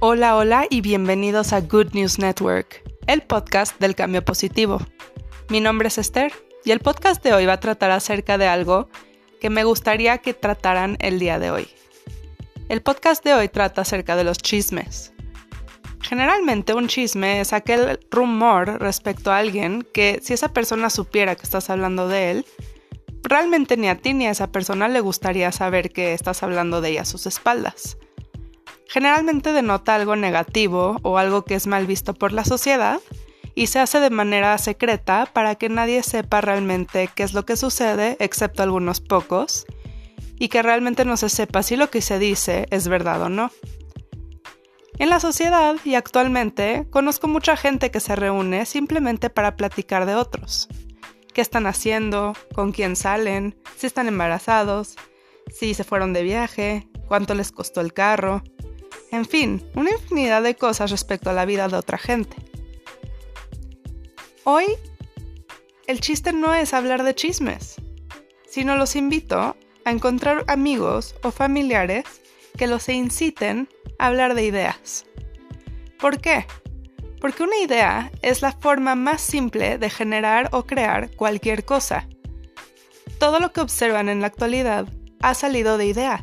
Hola, hola y bienvenidos a Good News Network, el podcast del cambio positivo. Mi nombre es Esther y el podcast de hoy va a tratar acerca de algo que me gustaría que trataran el día de hoy. El podcast de hoy trata acerca de los chismes. Generalmente un chisme es aquel rumor respecto a alguien que si esa persona supiera que estás hablando de él, realmente ni a ti ni a esa persona le gustaría saber que estás hablando de ella a sus espaldas. Generalmente denota algo negativo o algo que es mal visto por la sociedad y se hace de manera secreta para que nadie sepa realmente qué es lo que sucede, excepto algunos pocos, y que realmente no se sepa si lo que se dice es verdad o no. En la sociedad y actualmente conozco mucha gente que se reúne simplemente para platicar de otros. ¿Qué están haciendo? ¿Con quién salen? ¿Si están embarazados? ¿Si se fueron de viaje? ¿Cuánto les costó el carro? En fin, una infinidad de cosas respecto a la vida de otra gente. Hoy, el chiste no es hablar de chismes, sino los invito a encontrar amigos o familiares que los inciten a hablar de ideas. ¿Por qué? Porque una idea es la forma más simple de generar o crear cualquier cosa. Todo lo que observan en la actualidad ha salido de ideas,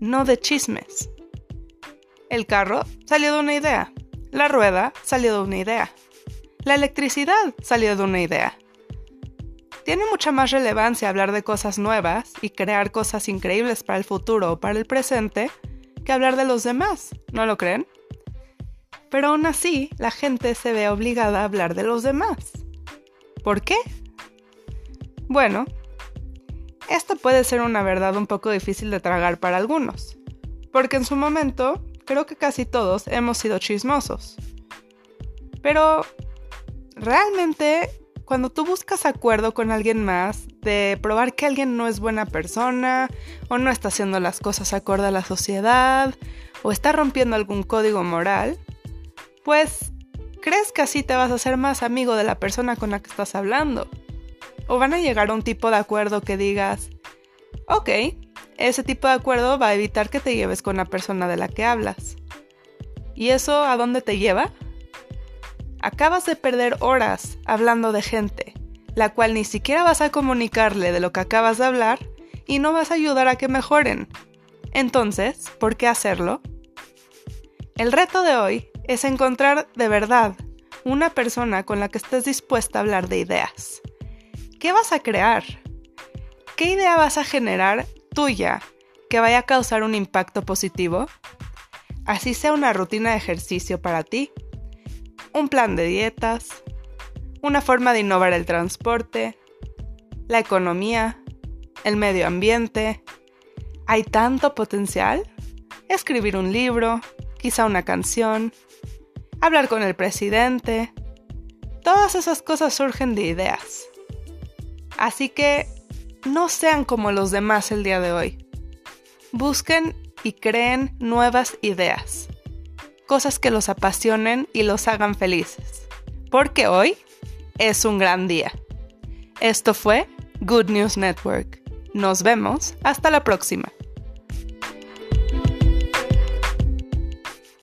no de chismes. El carro salió de una idea, la rueda salió de una idea, la electricidad salió de una idea. Tiene mucha más relevancia hablar de cosas nuevas y crear cosas increíbles para el futuro o para el presente que hablar de los demás, ¿no lo creen? Pero aún así, la gente se ve obligada a hablar de los demás. ¿Por qué? Bueno, esto puede ser una verdad un poco difícil de tragar para algunos, porque en su momento creo que casi todos hemos sido chismosos. Pero, realmente cuando tú buscas acuerdo con alguien más, de probar que alguien no es buena persona, o no está haciendo las cosas acorde a la sociedad, o está rompiendo algún código moral, pues crees que así te vas a hacer más amigo de la persona con la que estás hablando. O van a llegar a un tipo de acuerdo que digas, ok, ese tipo de acuerdo va a evitar que te lleves con la persona de la que hablas. ¿Y eso a dónde te lleva? acabas de perder horas hablando de gente, la cual ni siquiera vas a comunicarle de lo que acabas de hablar y no vas a ayudar a que mejoren. Entonces, ¿por qué hacerlo? El reto de hoy es encontrar de verdad una persona con la que estés dispuesta a hablar de ideas. ¿Qué vas a crear? ¿Qué idea vas a generar tuya que vaya a causar un impacto positivo? Así sea una rutina de ejercicio para ti un plan de dietas, una forma de innovar el transporte, la economía, el medio ambiente. Hay tanto potencial. Escribir un libro, quizá una canción, hablar con el presidente. Todas esas cosas surgen de ideas. Así que no sean como los demás el día de hoy. Busquen y creen nuevas ideas cosas que los apasionen y los hagan felices. Porque hoy es un gran día. Esto fue Good News Network. Nos vemos hasta la próxima.